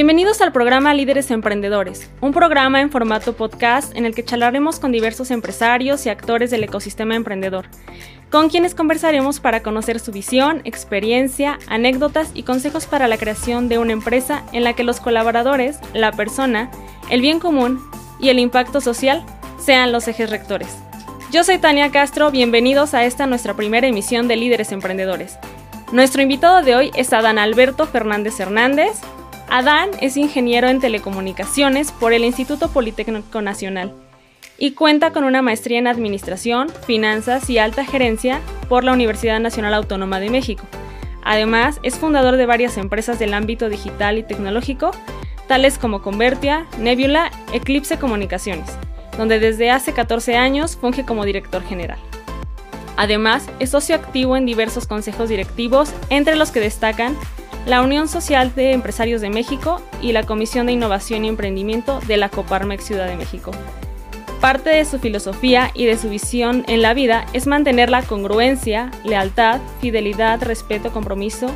Bienvenidos al programa Líderes Emprendedores, un programa en formato podcast en el que charlaremos con diversos empresarios y actores del ecosistema emprendedor, con quienes conversaremos para conocer su visión, experiencia, anécdotas y consejos para la creación de una empresa en la que los colaboradores, la persona, el bien común y el impacto social sean los ejes rectores. Yo soy Tania Castro, bienvenidos a esta nuestra primera emisión de Líderes Emprendedores. Nuestro invitado de hoy es Adán Alberto Fernández Hernández, Adán es ingeniero en telecomunicaciones por el Instituto Politécnico Nacional y cuenta con una maestría en Administración, Finanzas y Alta Gerencia por la Universidad Nacional Autónoma de México. Además, es fundador de varias empresas del ámbito digital y tecnológico, tales como Convertia, Nebula, Eclipse Comunicaciones, donde desde hace 14 años funge como director general. Además, es socio activo en diversos consejos directivos, entre los que destacan la Unión Social de Empresarios de México y la Comisión de Innovación y Emprendimiento de la Coparmex Ciudad de México. Parte de su filosofía y de su visión en la vida es mantener la congruencia, lealtad, fidelidad, respeto, compromiso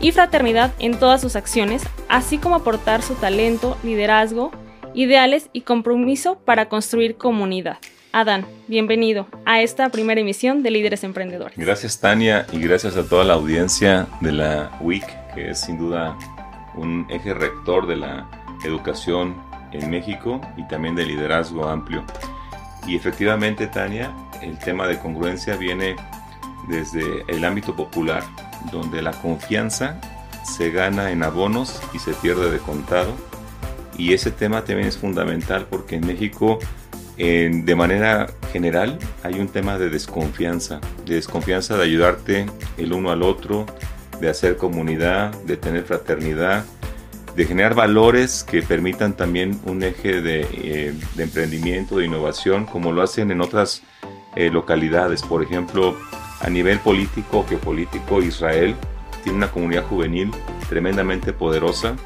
y fraternidad en todas sus acciones, así como aportar su talento, liderazgo, ideales y compromiso para construir comunidad. Adán, bienvenido a esta primera emisión de Líderes Emprendedores. Gracias Tania y gracias a toda la audiencia de la WIC que es sin duda un eje rector de la educación en México y también de liderazgo amplio. Y efectivamente, Tania, el tema de congruencia viene desde el ámbito popular, donde la confianza se gana en abonos y se pierde de contado. Y ese tema también es fundamental porque en México, de manera general, hay un tema de desconfianza, de desconfianza de ayudarte el uno al otro, de hacer comunidad, de tener fraternidad, de generar valores que permitan también un eje de, eh, emprendimiento, de innovación, como lo hacen en otras eh, localidades. Por ejemplo, a nivel político, que político, Israel tiene una comunidad juvenil tremendamente poderosa.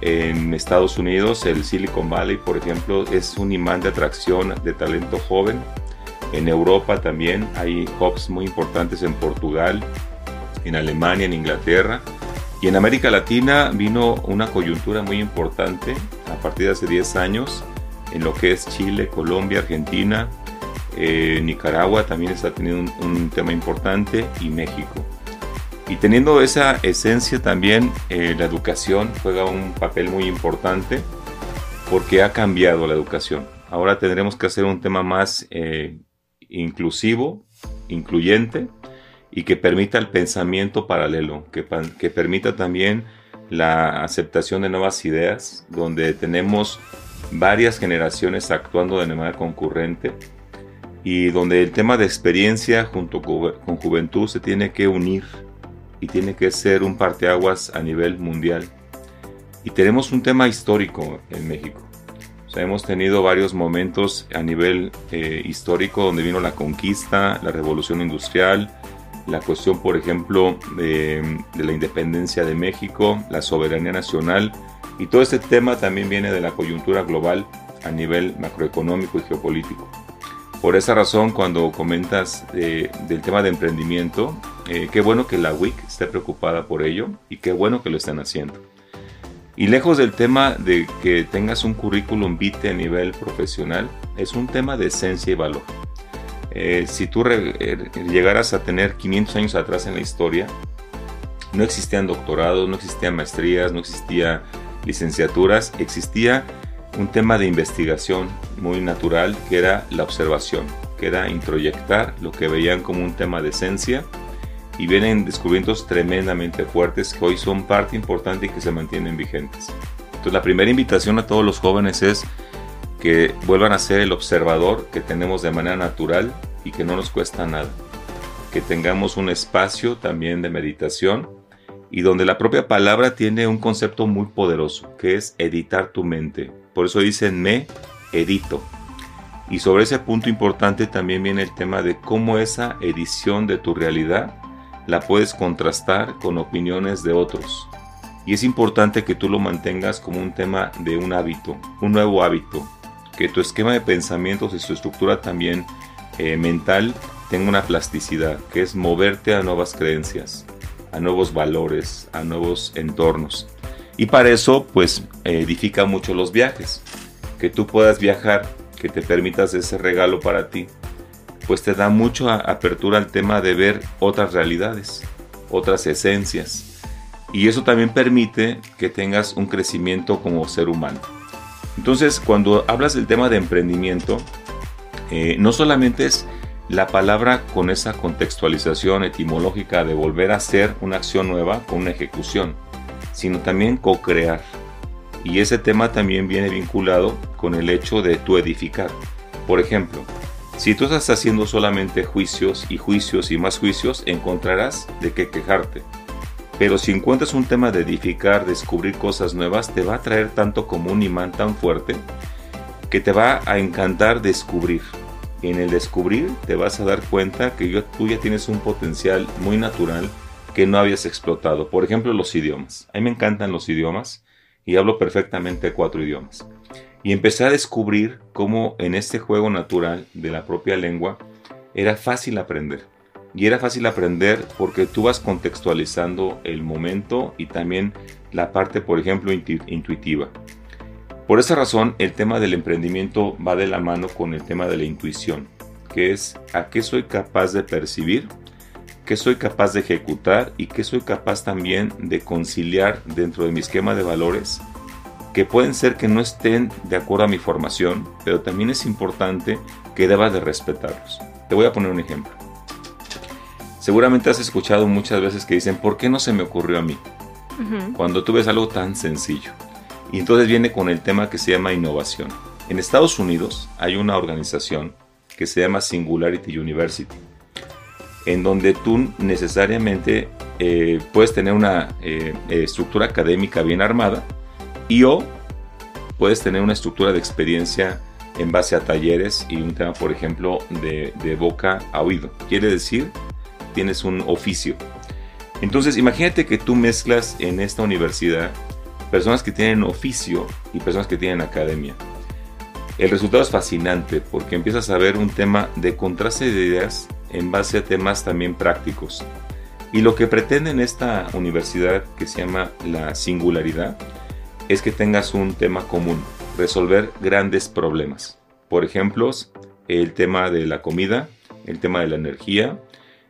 En Estados Unidos, el Silicon Valley, por ejemplo, es un imán de atracción de talento joven. En Europa también hay hubs muy importantes en Portugal, en Alemania, en Inglaterra. Y en América Latina vino una coyuntura muy importante a partir de hace 10 años en lo que es Chile, Colombia, Argentina, eh, Nicaragua también está teniendo un, tema importante y México. Y teniendo esa esencia también, eh, la educación juega un papel muy importante porque ha cambiado la educación. Ahora tendremos que hacer un tema más eh, inclusivo, incluyente, y que permita el pensamiento paralelo, que, que permita también la aceptación de nuevas ideas, donde tenemos varias generaciones actuando de manera concurrente y donde el tema de experiencia junto con juventud se tiene que unir y tiene que ser un parteaguas a nivel mundial. Y tenemos un tema histórico en México. hemos tenido varios momentos a nivel eh, histórico donde vino la conquista, la revolución industrial, la cuestión, por ejemplo, de, la independencia de México, la soberanía nacional, y todo este tema también viene de la coyuntura global a nivel macroeconómico y geopolítico. Por esa razón, cuando comentas del tema de emprendimiento, eh, qué bueno que la WIC esté preocupada por ello y qué bueno que lo estén haciendo. Y lejos del tema de que tengas un currículum vitae a nivel profesional, es un tema de esencia y valor. Eh, si tú eh, llegaras a tener 500 años atrás en la historia, no existían doctorados, no existían maestrías, no existían licenciaturas, existía un tema de investigación muy natural que era la observación, que era introyectar lo que veían como un tema de esencia y vienen descubrimientos tremendamente fuertes que hoy son parte importante y que se mantienen vigentes. Entonces la primera invitación a todos los jóvenes es que vuelvan a ser el observador que tenemos de manera natural y que no nos cuesta nada. Que tengamos un espacio también de meditación y donde la propia palabra tiene un concepto muy poderoso, que es editar tu mente. Por eso dicen me edito. Y sobre ese punto importante también viene el tema de cómo esa edición de tu realidad la puedes contrastar con opiniones de otros. Y es importante que tú lo mantengas como un tema de un hábito, un nuevo hábito, que tu esquema de pensamientos y su estructura también eh, mental tenga una plasticidad, que es moverte a nuevas creencias, a nuevos valores, a nuevos entornos. Y para eso, pues, edifica mucho los viajes. Que tú puedas viajar, que te permitas ese regalo para ti, pues te da mucha apertura al tema de ver otras realidades, otras esencias. Y eso también permite que tengas un crecimiento como ser humano. Entonces, cuando hablas del tema de emprendimiento, eh, no solamente es la palabra con esa contextualización etimológica de volver a hacer una acción nueva con una ejecución, sino también co-crear. Y ese tema también viene vinculado con el hecho de tu edificar. Por ejemplo, si tú estás haciendo solamente juicios y juicios y más juicios, encontrarás de qué quejarte. Pero si encuentras un tema de edificar, descubrir cosas nuevas, te va a traer tanto como un imán tan fuerte que te va a encantar descubrir. Y en el descubrir te vas a dar cuenta que tú ya tienes un potencial muy natural que no habías explotado. Por ejemplo, los idiomas. A mí me encantan los idiomas y hablo perfectamente cuatro idiomas. Y empecé a descubrir cómo en este juego natural de la propia lengua era fácil aprender. Y era fácil aprender porque tú vas contextualizando el momento y también la parte, por ejemplo, intuitiva. Por esa razón, el tema del emprendimiento va de la mano con el tema de la intuición, que es a qué soy capaz de percibir, qué soy capaz de ejecutar y qué soy capaz también de conciliar dentro de mi esquema de valores que pueden ser que no estén de acuerdo a mi formación, pero también es importante que debas de respetarlos. Te voy a poner un ejemplo. Seguramente has escuchado muchas veces que dicen, ¿por qué no se me ocurrió a mí? Cuando tú ves algo tan sencillo. Y entonces viene con el tema que se llama innovación. En Estados Unidos hay una organización que se llama Singularity University, en donde tú necesariamente eh, puedes tener una eh, estructura académica bien armada, y o puedes tener una estructura de experiencia en base a talleres y un tema, por ejemplo, de, boca a oído. Quiere decir, tienes un oficio. Entonces, imagínate que tú mezclas en esta universidad personas que tienen oficio y personas que tienen academia. El resultado es fascinante porque empiezas a ver un tema de contraste de ideas en base a temas también prácticos. Y lo que pretende en esta universidad que se llama la singularidad es que tengas un tema común, resolver grandes problemas. Por ejemplo, el tema de la comida, el tema de la energía,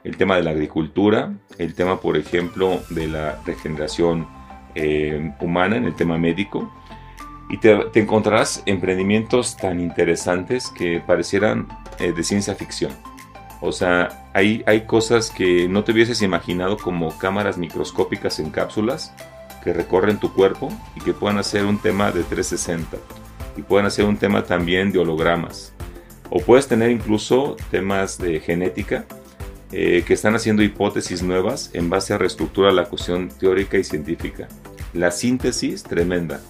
el tema de la agricultura, el tema, por ejemplo, de la regeneración eh, humana, en el tema médico. Y te, encontrarás emprendimientos tan interesantes que parecieran eh, de ciencia ficción. O sea, hay, hay cosas que no te hubieses imaginado como cámaras microscópicas en cápsulas que recorren tu cuerpo y que puedan hacer un tema de 360 y puedan hacer un tema también de hologramas. O puedes tener incluso temas de genética eh, que están haciendo hipótesis nuevas en base a reestructurar la cuestión teórica y científica. La síntesis tremenda.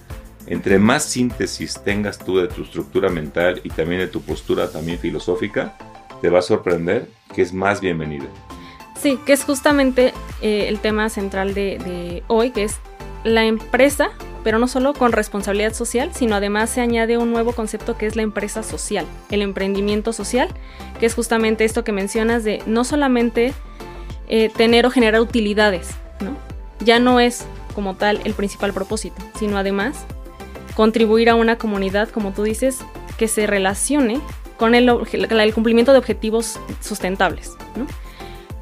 Entre más síntesis tengas tú de tu estructura mental y también de tu postura también filosófica, te va a sorprender que es más bienvenida. Sí, que es justamente eh, el tema central de hoy, que es la empresa, pero no solo con responsabilidad social, sino además se añade un nuevo concepto que es la empresa social, el emprendimiento social, que es justamente esto que mencionas de no solamente eh, tener o generar utilidades, ¿no? Ya no es como tal el principal propósito, sino además contribuir a una comunidad, como tú dices, que se relacione con el, el cumplimiento de objetivos sustentables, ¿no?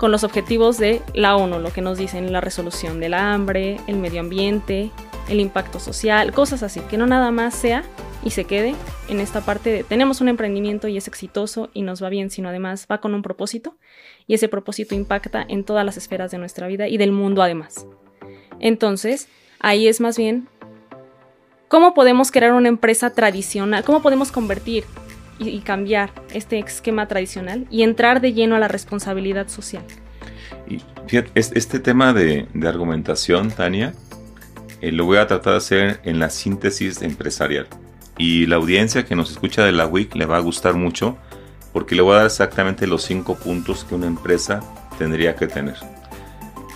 con los objetivos de la ONU, lo que nos dicen la resolución del hambre, el medio ambiente, el impacto social, cosas así, que no nada más sea y se quede en esta parte de tenemos un emprendimiento y es exitoso y nos va bien, sino además va con un propósito y ese propósito impacta en todas las esferas de nuestra vida y del mundo además. Entonces, ahí es más bien cómo podemos crear una empresa tradicional, cómo podemos convertir y, cambiar este esquema tradicional y entrar de lleno a la responsabilidad social. Y este tema de, argumentación, Tania, eh, lo voy a tratar de hacer en la síntesis empresarial. Y la audiencia que nos escucha de la WIC le va a gustar mucho porque le voy a dar exactamente los cinco puntos que una empresa tendría que tener.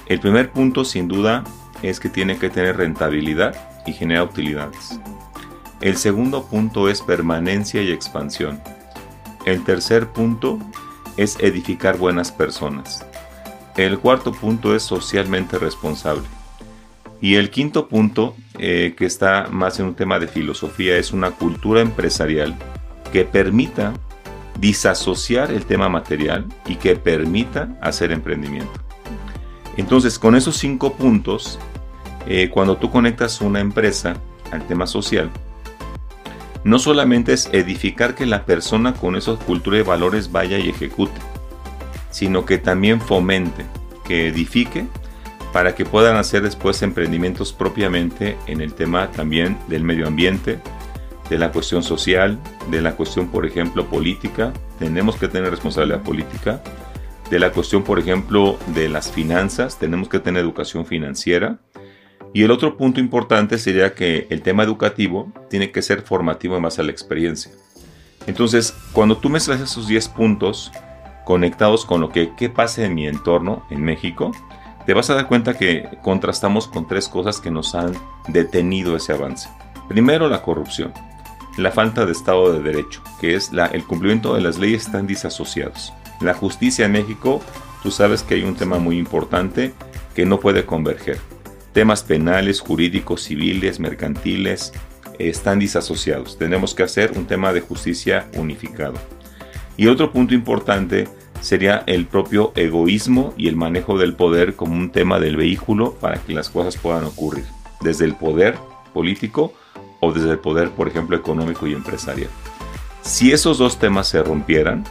El primer punto, sin duda, es que tiene que tener rentabilidad y generar utilidades. El segundo punto es permanencia y expansión. El tercer punto es edificar buenas personas. El cuarto punto es socialmente responsable. Y el quinto punto eh, que está más en un tema de filosofía es una cultura empresarial que permita disasociar el tema material y que permita hacer emprendimiento. Entonces, con esos cinco puntos, eh, cuando tú conectas una empresa al tema social, no solamente es edificar que la persona con esa cultura y valores vaya y ejecute, sino que también fomente, que edifique para que puedan hacer después emprendimientos propiamente en el tema también del medio ambiente, de la cuestión social, de la cuestión, por ejemplo, política, tenemos que tener responsabilidad política, de la cuestión, por ejemplo, de las finanzas, tenemos que tener educación financiera. Y el otro punto importante sería que el tema educativo tiene que ser formativo en base a la experiencia. Entonces, cuando tú mezclas esos 10 puntos conectados con lo que qué pasa en mi entorno en México, te vas a dar cuenta que contrastamos con tres cosas que nos han detenido ese avance. Primero, la corrupción la falta de Estado de Derecho, que es el cumplimiento de las leyes están disasociados. La justicia en México, tú sabes que hay un tema muy importante que no puede converger. Temas penales, jurídicos, civiles, mercantiles, están disasociados. Tenemos que hacer un tema de justicia unificado. Y otro punto importante sería el propio egoísmo y el manejo del poder como un tema del vehículo para que las cosas puedan ocurrir. Desde el poder político o desde el poder, por ejemplo, económico y empresarial. Si esos dos temas se rompieran,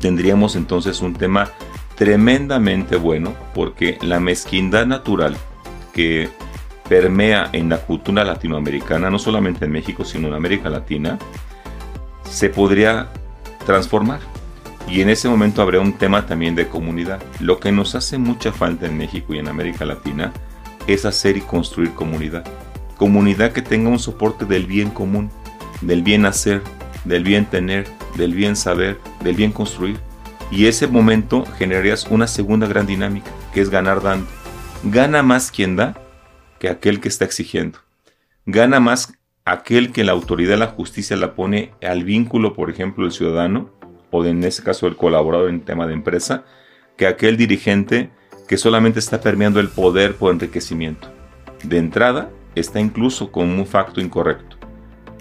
tendríamos entonces un tema tremendamente bueno porque la mezquindad natural que permea en la cultura latinoamericana, no solamente en México, sino en América Latina, se podría transformar. Y en ese momento habría un tema también de comunidad. Lo que nos hace mucha falta en México y en América Latina es hacer y construir comunidad comunidad que tenga un soporte del bien común, del bien hacer, del bien tener, del bien saber, del bien construir. Y ese momento generarías una segunda gran dinámica, que es ganar dando. Gana más quien da que aquel que está exigiendo. Gana más aquel que la autoridad la justicia la pone al vínculo, por ejemplo, del ciudadano, o en ese caso el colaborador en tema de empresa, que aquel dirigente que solamente está permeando el poder por enriquecimiento. De entrada, está incluso como un facto incorrecto.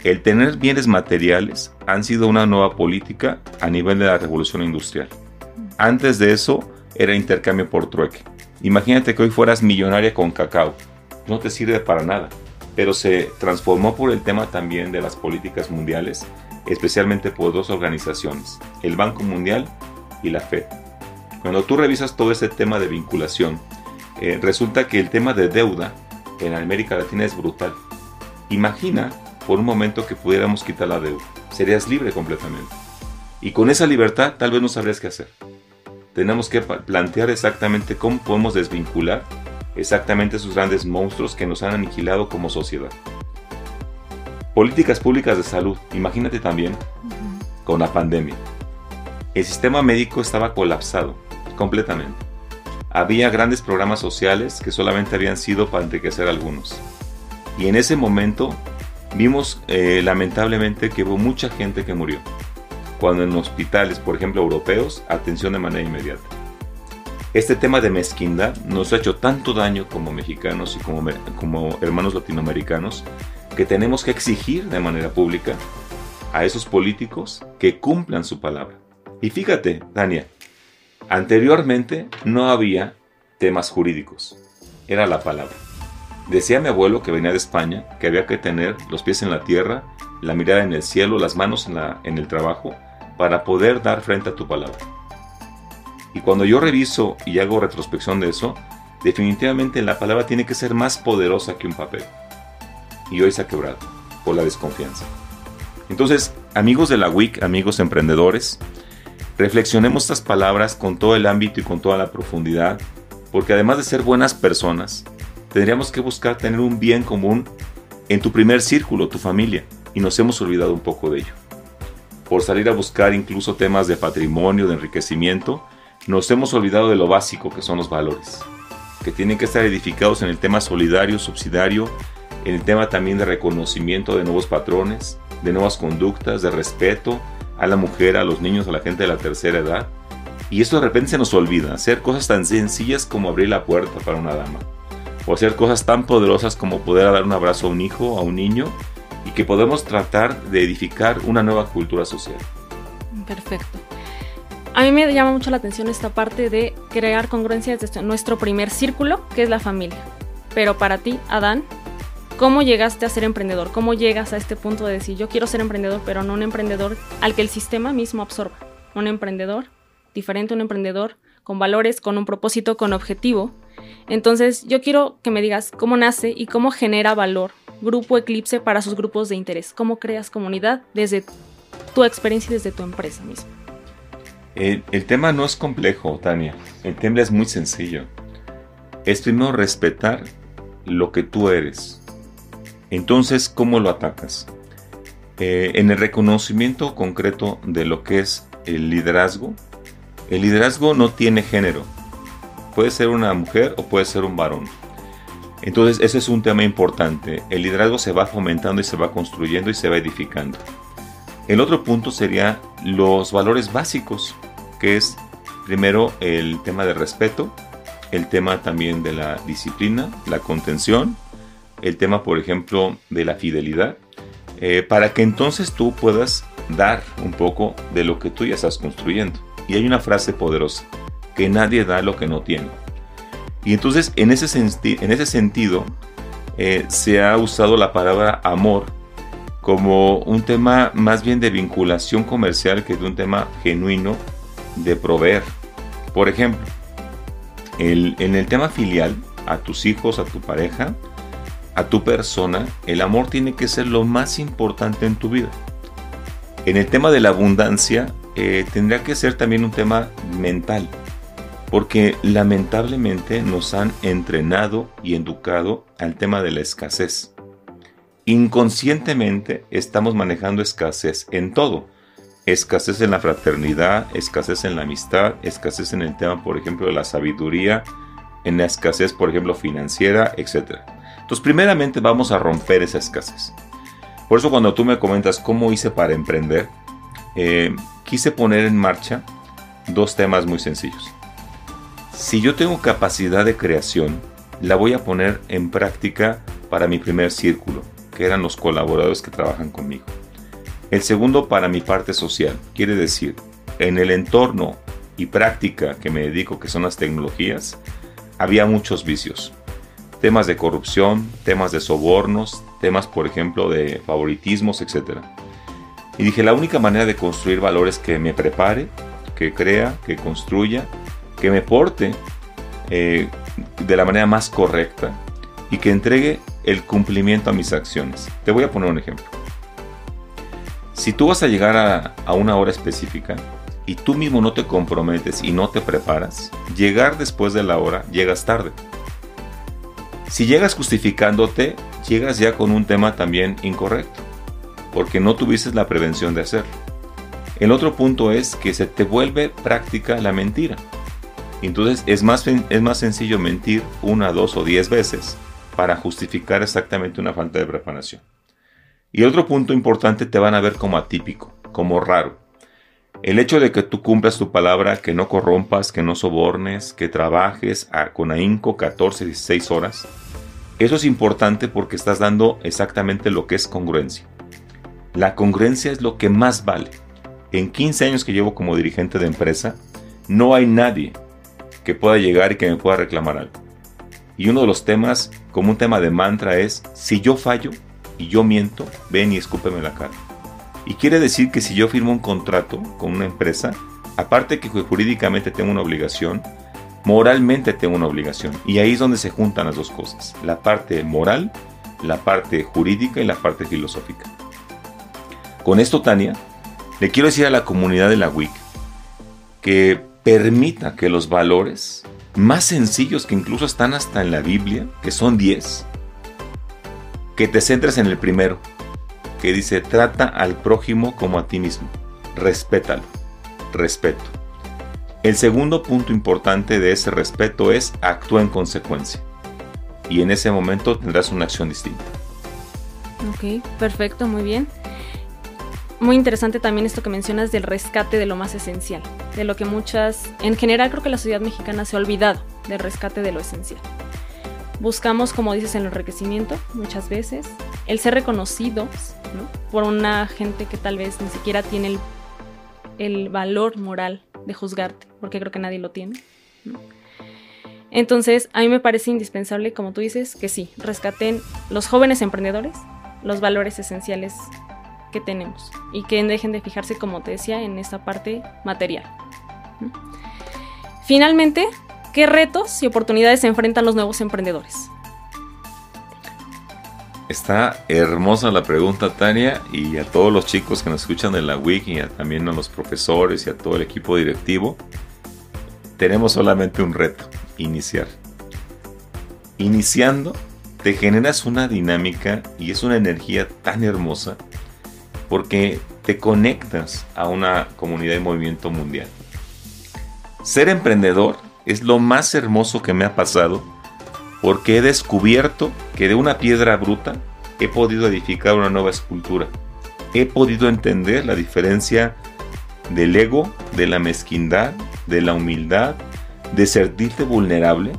El tener bienes materiales han sido una nueva política a nivel de la revolución industrial. Antes de eso era intercambio por trueque. Imagínate que hoy fueras millonaria con cacao. No te sirve para nada. Pero se transformó por el tema también de las políticas mundiales, especialmente por dos organizaciones, el Banco Mundial y la FED. Cuando tú revisas todo ese tema de vinculación, eh, resulta que el tema de deuda en América Latina es brutal. Imagina por un momento que pudiéramos quitar la deuda. Serías libre completamente. Y con esa libertad tal vez no sabrías qué hacer. Tenemos que plantear exactamente cómo podemos desvincular exactamente esos grandes monstruos que nos han aniquilado como sociedad. Políticas públicas de salud. Imagínate también con la pandemia. El sistema médico estaba colapsado completamente había grandes programas sociales que solamente habían sido para enriquecer a algunos. Y en ese momento vimos eh, lamentablemente que hubo mucha gente que murió, cuando en hospitales, por ejemplo, europeos, atención de manera inmediata. Este tema de mezquindad nos ha hecho tanto daño como mexicanos y como, como hermanos latinoamericanos que tenemos que exigir de manera pública a esos políticos que cumplan su palabra. Y fíjate, Dania, Anteriormente no había temas jurídicos, era la palabra. Decía mi abuelo que venía de España que había que tener los pies en la tierra, la mirada en el cielo, las manos en el trabajo, para poder dar frente a tu palabra. Y cuando yo reviso y hago retrospección de eso, definitivamente la palabra tiene que ser más poderosa que un papel. Y hoy se ha quebrado por la desconfianza. Entonces, amigos de la WIC, amigos emprendedores, Reflexionemos estas palabras con todo el ámbito y con toda la profundidad, porque además de ser buenas personas, tendríamos que buscar tener un bien común en tu primer círculo, tu familia, y nos hemos olvidado un poco de ello. Por salir a buscar incluso temas de patrimonio, de enriquecimiento, nos hemos olvidado de lo básico que son los valores, que tienen que estar edificados en el tema solidario, subsidiario, el tema también de reconocimiento de nuevos patrones, de nuevas conductas, de respeto, a la mujer, a los niños, a la gente de la tercera edad. Y esto de repente se nos olvida, hacer cosas tan sencillas como abrir la puerta para una dama, o hacer cosas tan poderosas como poder dar un abrazo a un hijo, a un niño, y que podemos tratar de edificar una nueva cultura social. Perfecto. A mí me llama mucho la atención esta parte de crear congruencia desde nuestro primer círculo, que es la familia. Pero para ti, Adán, ¿cómo llegaste a ser emprendedor? ¿Cómo llegas a este punto de decir, yo quiero ser emprendedor, pero no un emprendedor al que el sistema mismo absorba? Un emprendedor diferente, un emprendedor con valores, con un propósito, con objetivo. Entonces, yo quiero que me digas cómo nace y cómo genera valor Grupo Eclipse para sus grupos de interés. ¿Cómo creas comunidad desde tu experiencia y desde tu empresa misma? El, el, tema no es complejo, Tania. El tema es muy sencillo. Es primero respetar lo que tú eres. Entonces, ¿cómo lo atacas? Eh, en el reconocimiento concreto de lo que es el liderazgo, el liderazgo no tiene género. Puede ser una mujer o puede ser un varón. Entonces, ese es un tema importante. El liderazgo se va fomentando y se va construyendo y se va edificando. El otro punto sería los valores básicos, que es primero el tema de respeto, el tema también de la disciplina, la contención, el tema, por ejemplo, de la fidelidad, eh, para que entonces tú puedas dar un poco de lo que tú ya estás construyendo. Y hay una frase poderosa, que nadie da lo que no tiene. Y entonces en ese, en ese sentido eh, se ha usado la palabra amor como un tema más bien de vinculación comercial que de un tema genuino de proveer. Por ejemplo, en el tema filial, a tus hijos, a tu pareja, a tu persona, el amor tiene que ser lo más importante en tu vida. En el tema de la abundancia, eh, tendría que ser también un tema mental, porque lamentablemente nos han entrenado y educado al tema de la escasez. Inconscientemente estamos manejando escasez en todo. Escasez en la fraternidad, escasez en la amistad, escasez en el tema, por ejemplo, de la sabiduría, en la escasez, por ejemplo, financiera, etc. Entonces, primeramente vamos a romper esa escasez. Por eso cuando tú me comentas cómo hice para emprender, eh, quise poner en marcha dos temas muy sencillos. Si yo tengo capacidad de creación, la voy a poner en práctica para mi primer círculo, que eran los colaboradores que trabajan conmigo. El segundo para mi parte social, quiere decir, en el entorno y práctica que me dedico, que son las tecnologías, había muchos vicios. Temas de corrupción, temas de sobornos, temas, por ejemplo, de favoritismos, etc. Y dije, la única manera de construir valores que me prepare, que crea, que construya, que me porte eh, de la manera más correcta y que entregue el cumplimiento a mis acciones. Te voy a poner un ejemplo. Si tú vas a llegar a, a una hora específica y tú mismo no te comprometes y no te preparas, llegar después de la hora llegas tarde. Si llegas justificándote, llegas ya con un tema también incorrecto porque no tuviste la prevención de hacerlo. El otro punto es que se te vuelve práctica la mentira. Entonces es más, es más sencillo mentir una, dos o diez veces para justificar exactamente una falta de preparación. Y otro punto importante te van a ver como atípico, como raro. El hecho de que tú cumplas tu palabra, que no corrompas, que no sobornes, que trabajes con ahínco 14, 16 horas, eso es importante porque estás dando exactamente lo que es congruencia. La congruencia es lo que más vale. En 15 años que llevo como dirigente de empresa, no hay nadie que pueda llegar y que me pueda reclamar algo. Y uno de los temas, como un tema de mantra, es, si yo fallo y yo miento, ven y escúpeme la cara. Y quiere decir que si yo firmo un contrato con una empresa, aparte que jurídicamente tengo una obligación, moralmente tengo una obligación. Y ahí es donde se juntan las dos cosas, la parte moral, la parte jurídica y la parte filosófica. Con esto, Tania, le quiero decir a la comunidad de la WIC que permita que los valores más sencillos que incluso están hasta en la Biblia, que son 10, que te centres en el primero, que dice, trata al prójimo como a ti mismo, respétalo, respeto. El segundo punto importante de ese respeto es actúa en consecuencia. Y en ese momento tendrás una acción distinta. Ok, perfecto, muy bien muy interesante también esto que mencionas del rescate de lo más esencial, de lo que muchas, en general creo que la sociedad mexicana se ha olvidado del rescate de lo esencial. buscamos, como dices, el enriquecimiento muchas veces, el ser reconocidos por una gente que tal vez ni siquiera tiene el, valor moral de juzgarte, porque creo que nadie lo tiene. Entonces, a mí me parece indispensable, como tú dices, que sí, rescaten los jóvenes emprendedores los valores esenciales que tenemos y que dejen de fijarse, como te decía, en esta parte material. Finalmente, ¿qué retos y oportunidades se enfrentan los nuevos emprendedores? Está hermosa la pregunta, Tania, y a todos los chicos que nos escuchan en la wiki, y también a los profesores y a todo el equipo directivo, tenemos solamente un reto, iniciar. Iniciando, te generas una dinámica y es una energía tan hermosa porque te conectas a una comunidad de movimiento mundial. Ser emprendedor es lo más hermoso que me ha pasado porque he descubierto que de una piedra bruta he podido edificar una nueva escultura. He podido entender la diferencia del ego, de la mezquindad, de la humildad, de sentirte vulnerable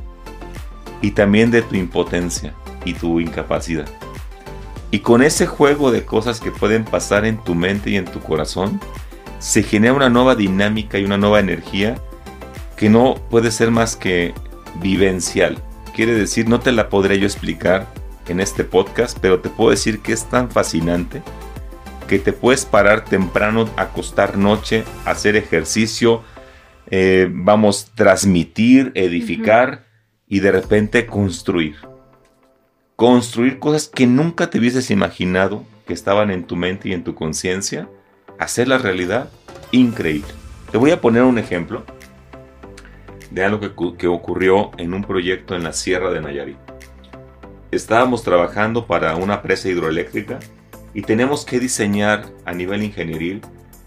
y también de tu impotencia y tu incapacidad. Y con ese juego de cosas que pueden pasar en tu mente y en tu corazón, se genera una nueva dinámica y una nueva energía que no puede ser más que vivencial. Quiere decir, no te la podré yo explicar en este podcast, pero te puedo decir que es tan fascinante que te puedes parar temprano, acostar noche, hacer ejercicio, eh, vamos, transmitir, edificar y de repente construir. Construir cosas que nunca te hubieses imaginado que estaban en tu mente y en tu conciencia, hacer la realidad increíble. Te voy a poner un ejemplo de algo que, ocurrió en un proyecto en la Sierra de Nayarit. Estábamos trabajando para una presa hidroeléctrica y tenemos que diseñar a nivel ingenieril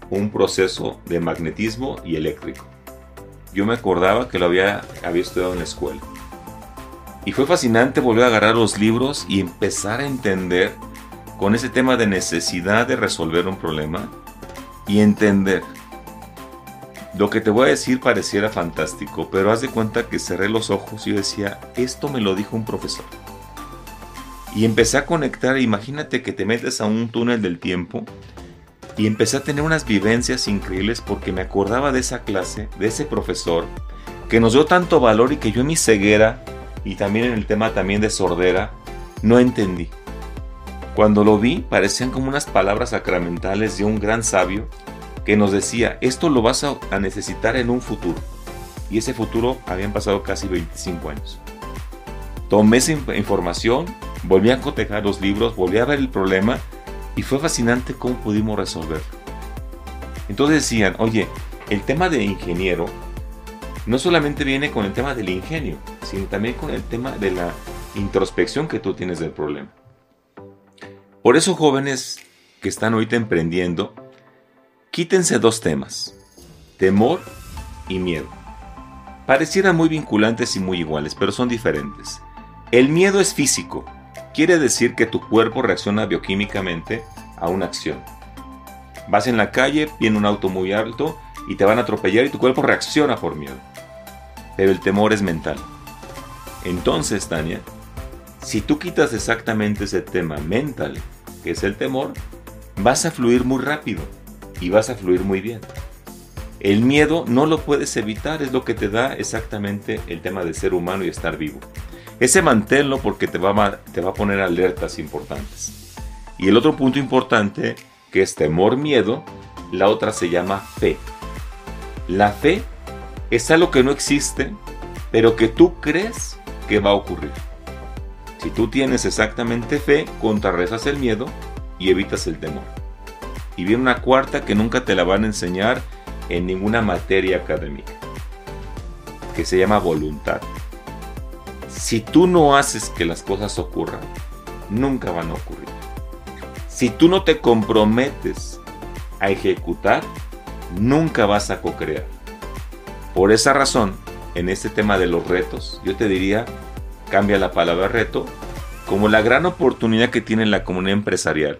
un proceso de magnetismo y eléctrico. Yo me acordaba que lo había, había estudiado en la escuela. Y fue fascinante volver a agarrar los libros y empezar a entender con ese tema de necesidad de resolver un problema y entender lo que te voy a decir pareciera fantástico, pero haz de cuenta que cerré los ojos y decía, esto me lo dijo un profesor. Y empecé a conectar, imagínate que te metes a un túnel del tiempo y empecé a tener unas vivencias increíbles porque me acordaba de esa clase, de ese profesor, que nos dio tanto valor y que yo en mi ceguera y también en el tema también de sordera, no entendí. Cuando lo vi parecían como unas palabras sacramentales de un gran sabio que nos decía, esto lo vas a necesitar en un futuro. Y ese futuro habían pasado casi 25 años. Tomé esa información, volví a cotejar los libros, volví a ver el problema y fue fascinante cómo pudimos resolverlo. Entonces decían, oye, el tema de ingeniero no solamente viene con el tema del ingenio, sino también con el tema de la introspección que tú tienes del problema. Por eso jóvenes que están ahorita emprendiendo, Quítense dos temas, temor y miedo. Parecieran muy vinculantes y muy iguales, pero son diferentes. El miedo es físico, quiere decir que tu cuerpo reacciona bioquímicamente a una acción. Vas en la calle, viene un auto muy alto y te van a atropellar y tu cuerpo reacciona por miedo. Pero el temor es mental. Entonces, Tania, si tú quitas exactamente ese tema mental, que es el temor, vas a fluir muy rápido y vas a fluir muy bien. El miedo no lo puedes evitar, es lo que te da exactamente el tema de ser humano y estar vivo. Ese manténlo porque te va, a, te va a poner alertas importantes. Y el otro punto importante, que es temor, miedo, la otra se llama fe. La fe es algo que no existe, pero que tú crees que va a ocurrir. Si tú tienes exactamente fe, contrarrestas el miedo y evitas el temor. Y viene una cuarta que nunca te la van a enseñar en ninguna materia académica, que se llama voluntad. Si tú no haces que las cosas ocurran, nunca van a ocurrir. Si tú no te comprometes a ejecutar, nunca vas a co-crear. Por esa razón, en este tema de los retos, yo te diría, cambia la palabra reto como la gran oportunidad que tiene la comunidad empresarial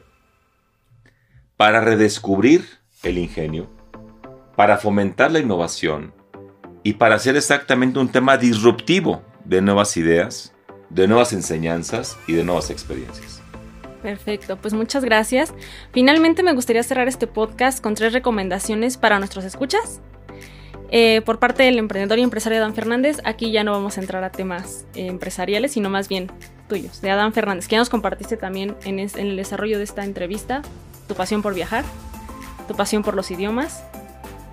para redescubrir el ingenio, para fomentar la innovación y para hacer exactamente un tema disruptivo de nuevas ideas de nuevas enseñanzas y de nuevas experiencias. Perfecto, pues muchas gracias. Finalmente me gustaría cerrar este podcast con tres recomendaciones para nuestros escuchas. Eh, por parte del emprendedor y empresario Adán Fernández, aquí ya no vamos a entrar a temas eh, empresariales, sino más bien tuyos, de Adán Fernández, que ya nos compartiste también en, en el desarrollo de esta entrevista, tu pasión por viajar, tu pasión por los idiomas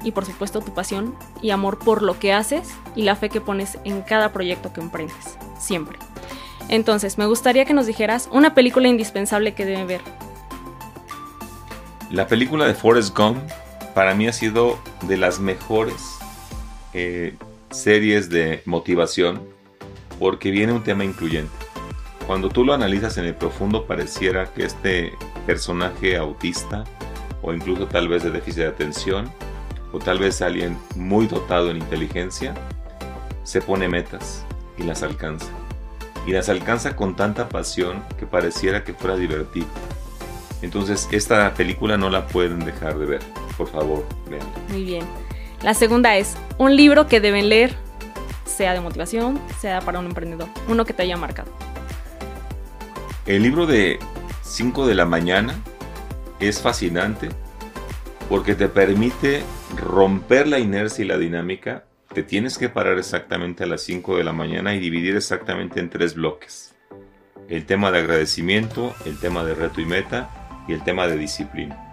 y por supuesto tu pasión y amor por lo que haces y la fe que pones en cada proyecto que emprendes, siempre. Entonces, me gustaría que nos dijeras una película indispensable que deben ver. La película de Forrest Gump para mí ha sido de las mejores eh, series de motivación porque viene un tema incluyente. Cuando tú lo analizas en el profundo pareciera que este personaje autista o incluso tal vez de déficit de atención o tal vez alguien muy dotado en inteligencia se pone metas y las alcanza. Y las alcanza con tanta pasión que pareciera que fuera divertido. Entonces esta película no la pueden dejar de ver. Por favor, veanla. Muy bien. La segunda es un libro que deben leer, sea de motivación, sea para un emprendedor, uno que te haya marcado. El libro de 5 de la mañana es fascinante porque te permite romper la inercia y la dinámica. Te tienes que parar exactamente a las 5 de la mañana y dividir exactamente en tres bloques. El tema de agradecimiento, el tema de reto y meta y el tema de disciplina.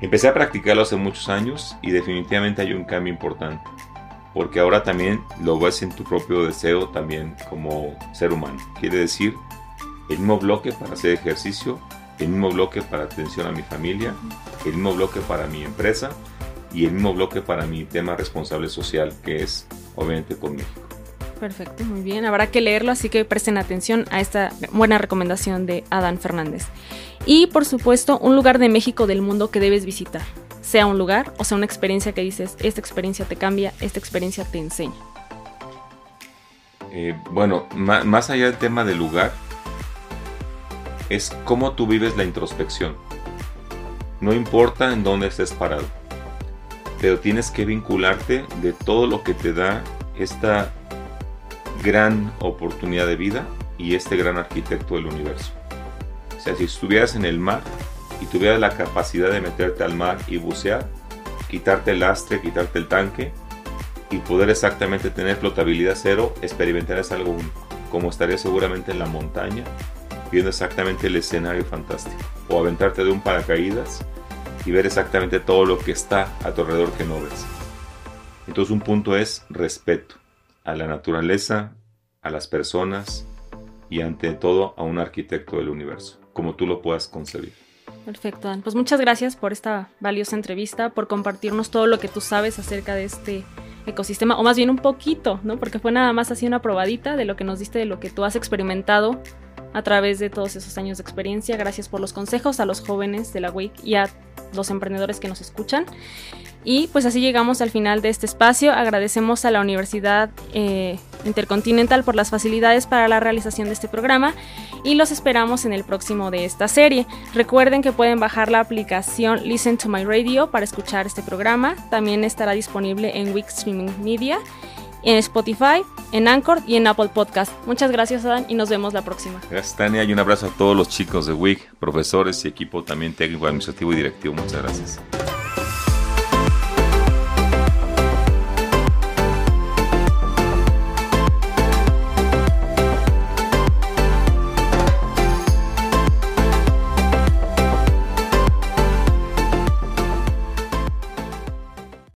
Empecé a practicarlo hace muchos años y definitivamente hay un cambio importante, porque ahora también lo ves en tu propio deseo también como ser humano. Quiere decir, el mismo bloque para hacer ejercicio, el mismo bloque para atención a mi familia, el mismo bloque para mi empresa y el mismo bloque para mi tema responsable social, que es obviamente con México. Perfecto, muy bien. Habrá que leerlo, así que presten atención a esta buena recomendación de Adán Fernández. Y por supuesto, un lugar de México del mundo que debes visitar. Sea un lugar o sea una experiencia que dices, esta experiencia te cambia, esta experiencia te enseña. Eh, bueno, más allá del tema del lugar, es cómo tú vives la introspección. No importa en dónde estés parado, pero tienes que vincularte de todo lo que te da esta gran oportunidad de vida y este gran arquitecto del universo. O sea, si estuvieras en el mar y tuvieras la capacidad de meterte al mar y bucear, quitarte el lastre, quitarte el tanque y poder exactamente tener flotabilidad cero, experimentarías algo como estarías seguramente en la montaña, viendo exactamente el escenario fantástico, o aventarte de un paracaídas y ver exactamente todo lo que está a tu alrededor que no ves. Entonces un punto es respeto a la naturaleza, a las personas y ante todo a un arquitecto del universo, como tú lo puedas concebir. Perfecto, Pues muchas gracias por esta valiosa entrevista, por compartirnos todo lo que tú sabes acerca de este ecosistema, o más bien un poquito, ¿no? Porque fue nada más así una probadita de lo que nos diste, de lo que tú has experimentado a través de todos esos años de experiencia. Gracias por los consejos a los jóvenes de la WIC y a los emprendedores que nos escuchan. Y pues así llegamos al final de este espacio. Agradecemos a la Universidad eh, Intercontinental por las facilidades para la realización de este programa y los esperamos en el próximo de esta serie. Recuerden que pueden bajar la aplicación Listen to My Radio para escuchar este programa. También estará disponible en Week Streaming Media, en Spotify, en Anchor y en Apple Podcast. Muchas gracias, Adán, y nos vemos la próxima. Gracias, Tania, y un abrazo a todos los chicos de WIC, profesores y equipo también técnico, administrativo y directivo. Muchas gracias.